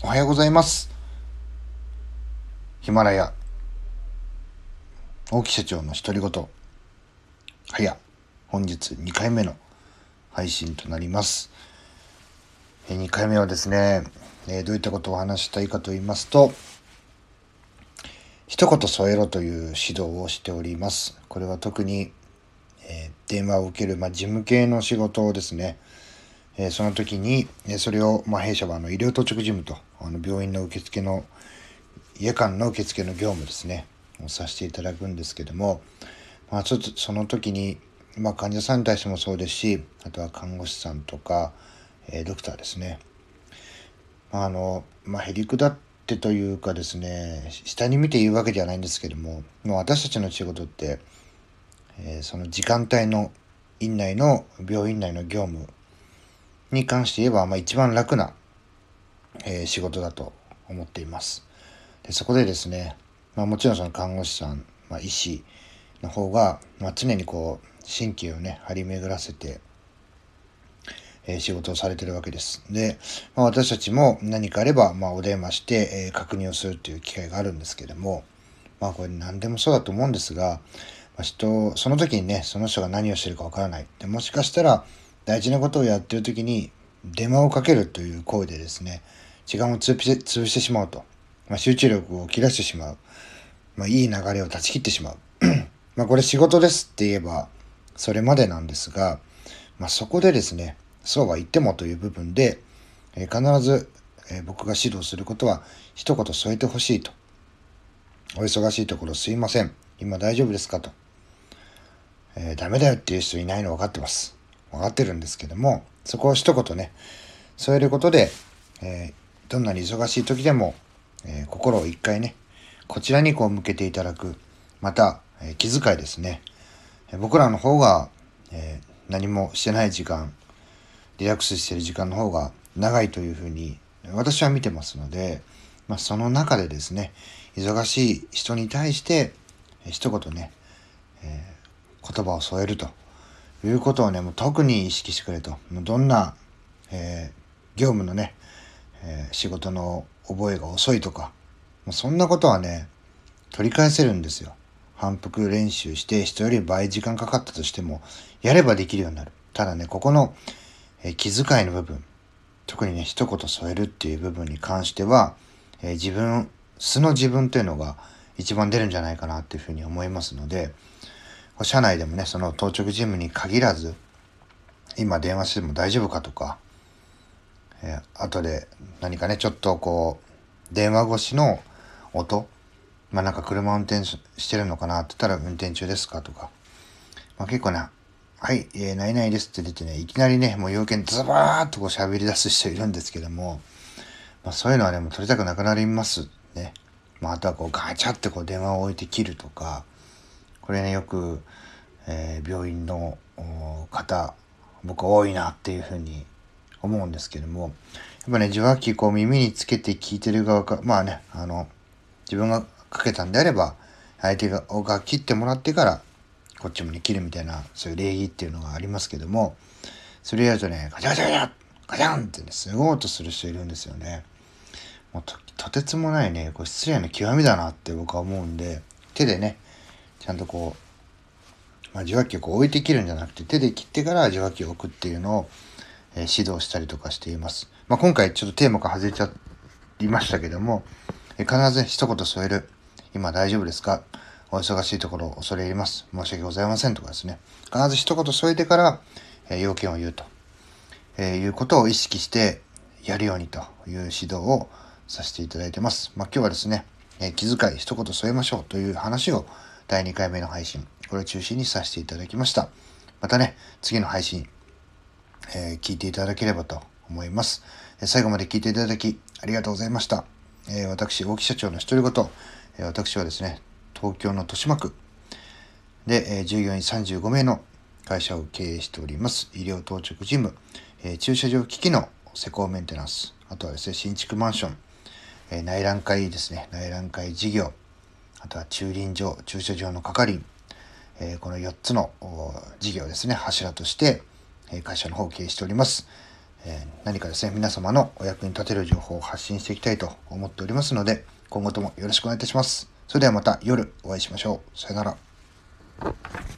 おはようございます。ヒマラヤ、大木社長の独り言。はや、本日2回目の配信となります。2回目はですね、えどういったことを話したいかと言いますと、一言添えろという指導をしております。これは特に、え、電話を受ける、まあ、事務系の仕事をですね。えその時に、えそれを、ま、弊社はあの医療当直事務とあの病院の受付の夜間の受付の業務ですねをさせていただくんですけども、まあ、ちょっとその時に、まあ、患者さんに対してもそうですしあとは看護師さんとか、え、ドクターですね、まああのまあ、へりくだってというかですね下に見て言うわけではないんですけどももう私たちの仕事って、え、その時間帯の院内の病院内の業務に関して言えば、まあ、一番楽な、えー、仕事だと思っています。でそこでですね、まあ、もちろんその看護師さん、まあ、医師の方が、まあ、常にこう神経をね張り巡らせて、えー、仕事をされてるわけです。で、まあ、私たちも何かあれば、まあ、お電話して、えー、確認をするっていう機会があるんですけれどもまあこれ何でもそうだと思うんですが、まあ、人その時にねその人が何をしてるかわからないでもしかしたら大事なことをやってる時に電話をかけるという行為でですね、時間を潰してしてしまうと。まあ、集中力を切らしてしまう。まあ、いい流れを断ち切ってしまう。まあ、これ仕事ですって言えば、それまでなんですが、まあ、そこでですね、そうは言ってもという部分で、えー、必ず、えー、僕が指導することは一言添えてほしいと。お忙しいところすいません。今大丈夫ですかと。えー、ダメだよっていう人いないの分かってます。分かってるんですけども、そこを一言ね、添えることで、えー、どんなに忙しい時でも、えー、心を一回ね、こちらにこう向けていただく、また、えー、気遣いですね。僕らの方が、え何もしてない時間、リラックスしてる時間の方が長いというふうに私は見てますので、まあ、その中でですね、忙しい人に対して、え一言ね、え言葉を添えるということをね、もう特に意識してくれと。もうどんな、えー、業務のね、えー、仕事の覚えが遅いとか、もうそんなことはね、取り返せるんですよ。反復練習して人より倍時間かかったとしても、やればできるようになる。ただね、ここの、えー、気遣いの部分、特にね、一言添えるっていう部分に関しては、えー、自分、素の自分っていうのが一番出るんじゃないかなっていうふうに思いますので、社内でもね、その当直ジムに限らず、今電話しても大丈夫かとか、えー、後で何かね、ちょっとこう、電話越しの音、まあなんか車運転してるのかなって言ったら運転中ですかとか、まあ結構ね、はい、えー、ないないですって出てね、いきなりね、もう要件ズバーっとこう喋り出す人いるんですけども、まあそういうのはね、もう取りたくなくなりますね。まああとはこうガチャってこう電話を置いて切るとか、これねよく、えー、病院の方僕多いなっていうふうに思うんですけどもやっぱね受話器こう耳につけて聞いてる側かまあねあの自分がかけたんであれば相手がが切ってもらってからこっちもね切るみたいなそういう礼儀っていうのがありますけどもそれやるとねガチャガチャガチャガチャンってねすごい音する人いるんですよね。もうとてつもないねこう失礼の極みだなって僕は思うんで手でねちゃんとこう、まあ、受話器をこう置いて切るんじゃなくて手で切ってから受話器を置くっていうのを、えー、指導したりとかしています。まあ、今回ちょっとテーマが外れちゃいましたけども、えー、必ず一言添える。今大丈夫ですか？お忙しいところを恐れ入ります。申し訳ございませんとかですね。必ず一言添えてから、えー、要件を言うと、えー、いうことを意識してやるようにという指導をさせていただいてます。まあ、今日はですね、えー、気遣い一言添えましょうという話を第2回目の配信、これを中心にさせていただきました。またね、次の配信、えー、聞いていただければと思います。最後まで聞いていただきありがとうございました。えー、私、大木社長の独り言、え私はですね、東京の豊島区で、え従業員35名の会社を経営しております。医療当直事務、え駐車場機器の施工メンテナンス、あとはですね、新築マンション、え内覧会ですね、内覧会事業、あとは駐輪場、駐車場の係、えー、この4つの事業ですね、柱として、え会社の方を経営しております。え、何かですね、皆様のお役に立てる情報を発信していきたいと思っておりますので、今後ともよろしくお願いいたします。それではまた夜お会いしましょう。さよなら。